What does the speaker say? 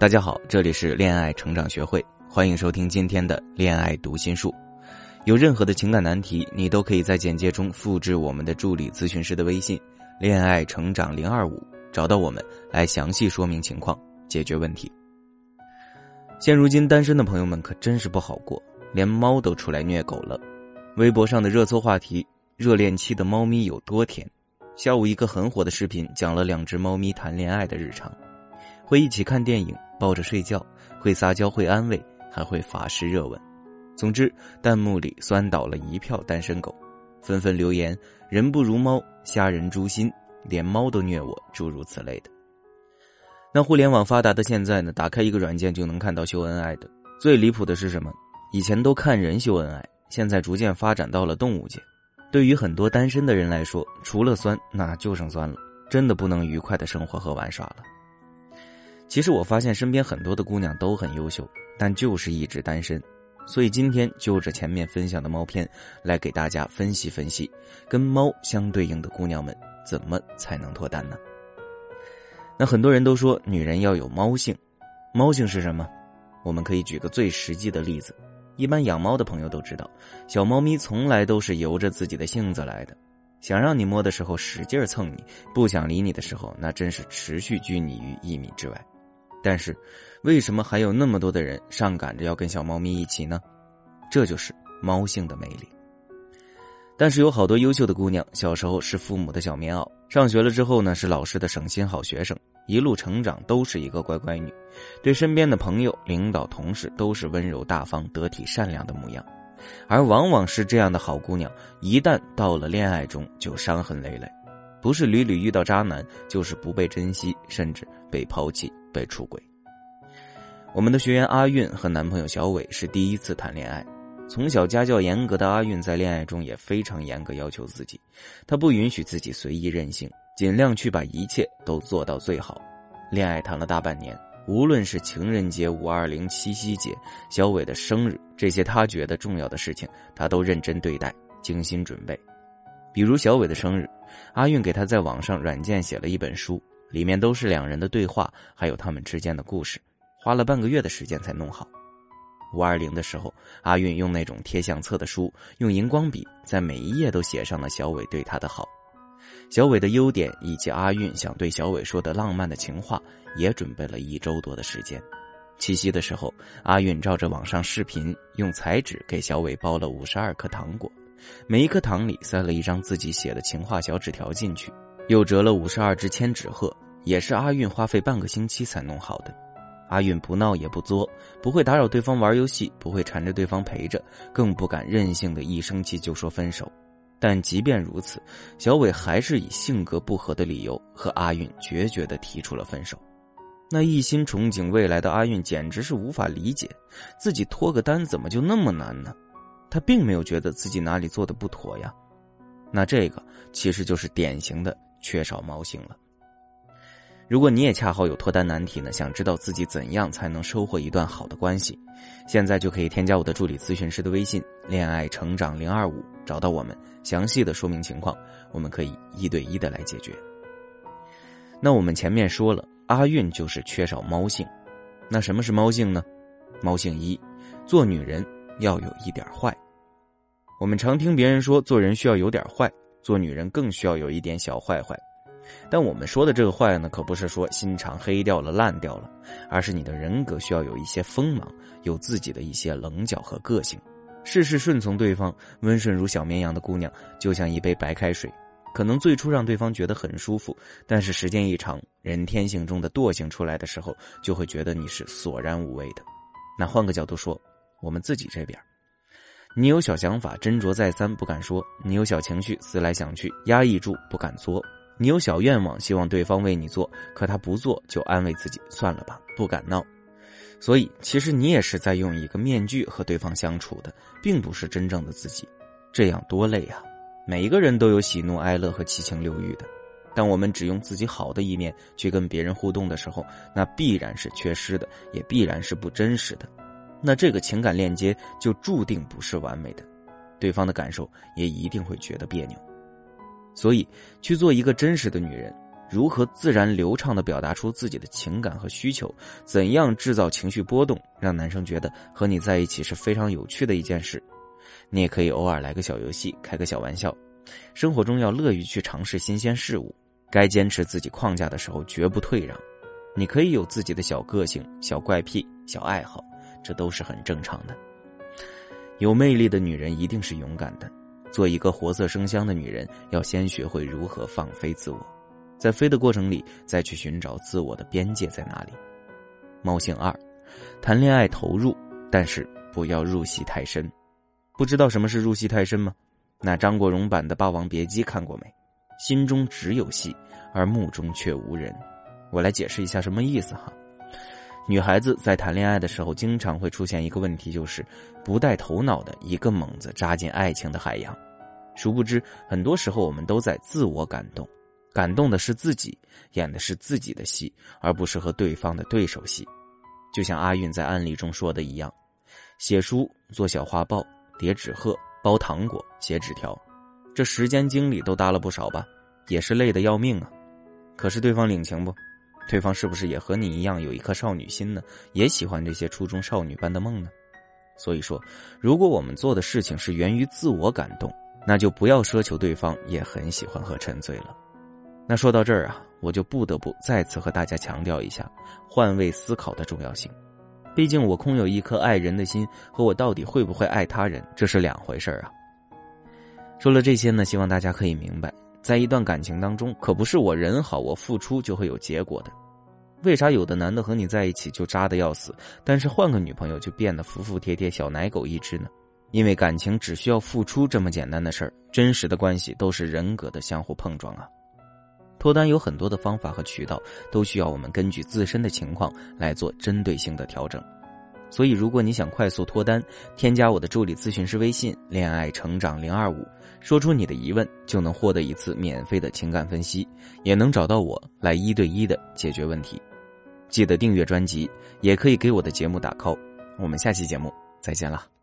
大家好，这里是恋爱成长学会，欢迎收听今天的恋爱读心术。有任何的情感难题，你都可以在简介中复制我们的助理咨询师的微信“恋爱成长零二五”，找到我们来详细说明情况，解决问题。现如今单身的朋友们可真是不好过，连猫都出来虐狗了。微博上的热搜话题：热恋期的猫咪有多甜？下午一个很火的视频讲了两只猫咪谈恋爱的日常，会一起看电影。抱着睡觉，会撒娇，会安慰，还会法式热吻。总之，弹幕里酸倒了一票单身狗，纷纷留言：“人不如猫，虾仁诛心，连猫都虐我。”诸如此类的。那互联网发达的现在呢？打开一个软件就能看到秀恩爱的。最离谱的是什么？以前都看人秀恩爱，现在逐渐发展到了动物界。对于很多单身的人来说，除了酸，那就剩酸了，真的不能愉快的生活和玩耍了。其实我发现身边很多的姑娘都很优秀，但就是一直单身，所以今天就着前面分享的猫片来给大家分析分析，跟猫相对应的姑娘们怎么才能脱单呢？那很多人都说女人要有猫性，猫性是什么？我们可以举个最实际的例子，一般养猫的朋友都知道，小猫咪从来都是由着自己的性子来的，想让你摸的时候使劲蹭你，不想理你的时候，那真是持续拘泥于一米之外。但是，为什么还有那么多的人上赶着要跟小猫咪一起呢？这就是猫性的魅力。但是有好多优秀的姑娘，小时候是父母的小棉袄，上学了之后呢，是老师的省心好学生，一路成长都是一个乖乖女，对身边的朋友、领导、同事都是温柔大方、得体善良的模样。而往往是这样的好姑娘，一旦到了恋爱中，就伤痕累累，不是屡屡遇到渣男，就是不被珍惜，甚至被抛弃。被出轨。我们的学员阿韵和男朋友小伟是第一次谈恋爱。从小家教严格的阿韵在恋爱中也非常严格要求自己，她不允许自己随意任性，尽量去把一切都做到最好。恋爱谈了大半年，无论是情人节、五二零、七夕节、小伟的生日这些他觉得重要的事情，他都认真对待，精心准备。比如小伟的生日，阿韵给他在网上软件写了一本书。里面都是两人的对话，还有他们之间的故事，花了半个月的时间才弄好。五二零的时候，阿韵用那种贴相册的书，用荧光笔在每一页都写上了小伟对她的好，小伟的优点以及阿韵想对小伟说的浪漫的情话，也准备了一周多的时间。七夕的时候，阿韵照着网上视频，用彩纸给小伟包了五十二颗糖果，每一颗糖里塞了一张自己写的情话小纸条进去。又折了五十二只千纸鹤，也是阿韵花费半个星期才弄好的。阿韵不闹也不作，不会打扰对方玩游戏，不会缠着对方陪着，更不敢任性的一生气就说分手。但即便如此，小伟还是以性格不合的理由和阿韵决绝的提出了分手。那一心憧憬未来的阿韵简直是无法理解，自己脱个单怎么就那么难呢？他并没有觉得自己哪里做的不妥呀。那这个其实就是典型的。缺少猫性了。如果你也恰好有脱单难题呢，想知道自己怎样才能收获一段好的关系，现在就可以添加我的助理咨询师的微信“恋爱成长零二五”，找到我们，详细的说明情况，我们可以一对一的来解决。那我们前面说了，阿韵就是缺少猫性。那什么是猫性呢？猫性一，做女人要有一点坏。我们常听别人说，做人需要有点坏。做女人更需要有一点小坏坏，但我们说的这个坏呢，可不是说心肠黑掉了、烂掉了，而是你的人格需要有一些锋芒，有自己的一些棱角和个性，事事顺从对方，温顺如小绵羊的姑娘，就像一杯白开水，可能最初让对方觉得很舒服，但是时间一长，人天性中的惰性出来的时候，就会觉得你是索然无味的。那换个角度说，我们自己这边。你有小想法，斟酌再三不敢说；你有小情绪，思来想去压抑住不敢作；你有小愿望，希望对方为你做，可他不做就安慰自己算了吧，不敢闹。所以，其实你也是在用一个面具和对方相处的，并不是真正的自己，这样多累啊！每一个人都有喜怒哀乐和七情六欲的，当我们只用自己好的一面去跟别人互动的时候，那必然是缺失的，也必然是不真实的。那这个情感链接就注定不是完美的，对方的感受也一定会觉得别扭。所以，去做一个真实的女人，如何自然流畅的表达出自己的情感和需求，怎样制造情绪波动，让男生觉得和你在一起是非常有趣的一件事。你也可以偶尔来个小游戏，开个小玩笑。生活中要乐于去尝试新鲜事物，该坚持自己框架的时候绝不退让。你可以有自己的小个性、小怪癖、小爱好，这都是很正常的。有魅力的女人一定是勇敢的。做一个活色生香的女人，要先学会如何放飞自我，在飞的过程里，再去寻找自我的边界在哪里。猫性二，谈恋爱投入，但是不要入戏太深。不知道什么是入戏太深吗？那张国荣版的《霸王别姬》看过没？心中只有戏，而目中却无人。我来解释一下什么意思哈。女孩子在谈恋爱的时候，经常会出现一个问题，就是不带头脑的一个猛子扎进爱情的海洋。殊不知，很多时候我们都在自我感动，感动的是自己，演的是自己的戏，而不是和对方的对手戏。就像阿韵在案例中说的一样，写书、做小画报、叠纸鹤、包糖果、写纸条，这时间精力都搭了不少吧，也是累得要命啊。可是对方领情不？对方是不是也和你一样有一颗少女心呢？也喜欢这些初中少女般的梦呢？所以说，如果我们做的事情是源于自我感动，那就不要奢求对方也很喜欢和沉醉了。那说到这儿啊，我就不得不再次和大家强调一下换位思考的重要性。毕竟我空有一颗爱人的心，和我到底会不会爱他人，这是两回事啊。说了这些呢，希望大家可以明白。在一段感情当中，可不是我人好，我付出就会有结果的。为啥有的男的和你在一起就渣的要死，但是换个女朋友就变得服服帖帖、小奶狗一只呢？因为感情只需要付出这么简单的事儿，真实的关系都是人格的相互碰撞啊。脱单有很多的方法和渠道，都需要我们根据自身的情况来做针对性的调整。所以，如果你想快速脱单，添加我的助理咨询师微信“恋爱成长零二五”，说出你的疑问，就能获得一次免费的情感分析，也能找到我来一对一的解决问题。记得订阅专辑，也可以给我的节目打 call。我们下期节目再见了。